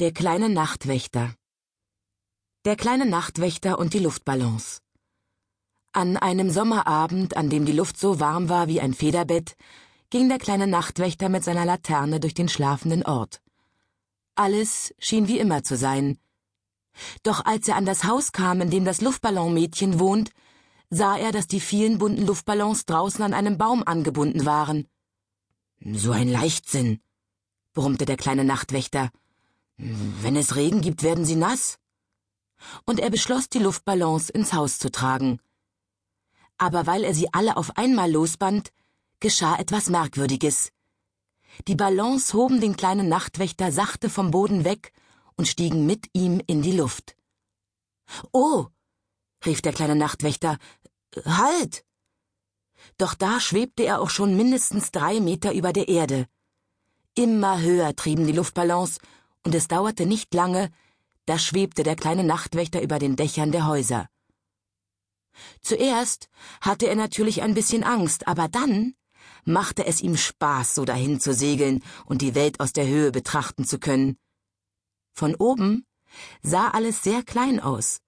Der kleine Nachtwächter Der kleine Nachtwächter und die Luftballons An einem Sommerabend, an dem die Luft so warm war wie ein Federbett, ging der kleine Nachtwächter mit seiner Laterne durch den schlafenden Ort. Alles schien wie immer zu sein. Doch als er an das Haus kam, in dem das Luftballonmädchen wohnt, sah er, dass die vielen bunten Luftballons draußen an einem Baum angebunden waren. So ein Leichtsinn, brummte der kleine Nachtwächter. Wenn es Regen gibt, werden sie nass. Und er beschloss, die Luftballons ins Haus zu tragen. Aber weil er sie alle auf einmal losband, geschah etwas Merkwürdiges. Die Ballons hoben den kleinen Nachtwächter sachte vom Boden weg und stiegen mit ihm in die Luft. Oh, rief der kleine Nachtwächter, halt! Doch da schwebte er auch schon mindestens drei Meter über der Erde. Immer höher trieben die Luftballons und es dauerte nicht lange, da schwebte der kleine Nachtwächter über den Dächern der Häuser. Zuerst hatte er natürlich ein bisschen Angst, aber dann machte es ihm Spaß, so dahin zu segeln und die Welt aus der Höhe betrachten zu können. Von oben sah alles sehr klein aus.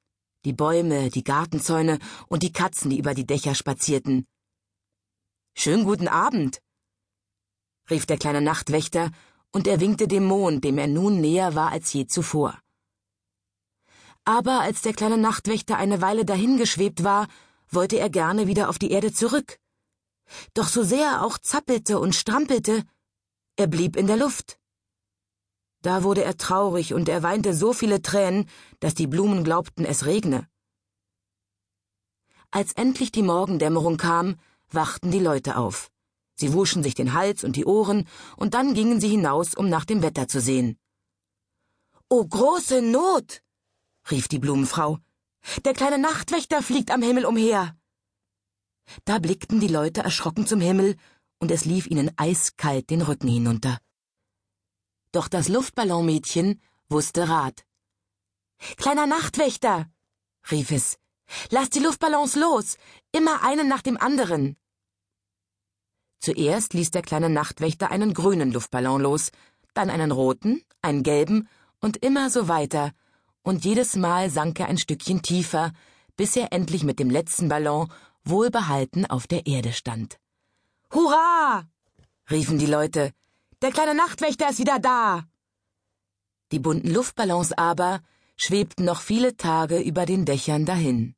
Die Bäume, die Gartenzäune und die Katzen, die über die Dächer spazierten. Schönen guten Abend, rief der kleine Nachtwächter und er winkte dem Mond, dem er nun näher war als je zuvor. Aber als der kleine Nachtwächter eine Weile dahingeschwebt war, wollte er gerne wieder auf die Erde zurück. Doch so sehr er auch zappelte und strampelte, er blieb in der Luft. Da wurde er traurig und er weinte so viele Tränen, dass die Blumen glaubten, es regne. Als endlich die Morgendämmerung kam, wachten die Leute auf. Sie wuschen sich den Hals und die Ohren, und dann gingen sie hinaus, um nach dem Wetter zu sehen. Oh, große Not! rief die Blumenfrau. Der kleine Nachtwächter fliegt am Himmel umher. Da blickten die Leute erschrocken zum Himmel, und es lief ihnen eiskalt den Rücken hinunter. Doch das Luftballonmädchen wusste Rat. Kleiner Nachtwächter, rief es, lass die Luftballons los, immer einen nach dem anderen. Zuerst ließ der kleine Nachtwächter einen grünen Luftballon los, dann einen roten, einen gelben und immer so weiter, und jedes Mal sank er ein Stückchen tiefer, bis er endlich mit dem letzten Ballon wohlbehalten auf der Erde stand. Hurra! riefen die Leute. Der kleine Nachtwächter ist wieder da. Die bunten Luftballons aber schwebten noch viele Tage über den Dächern dahin.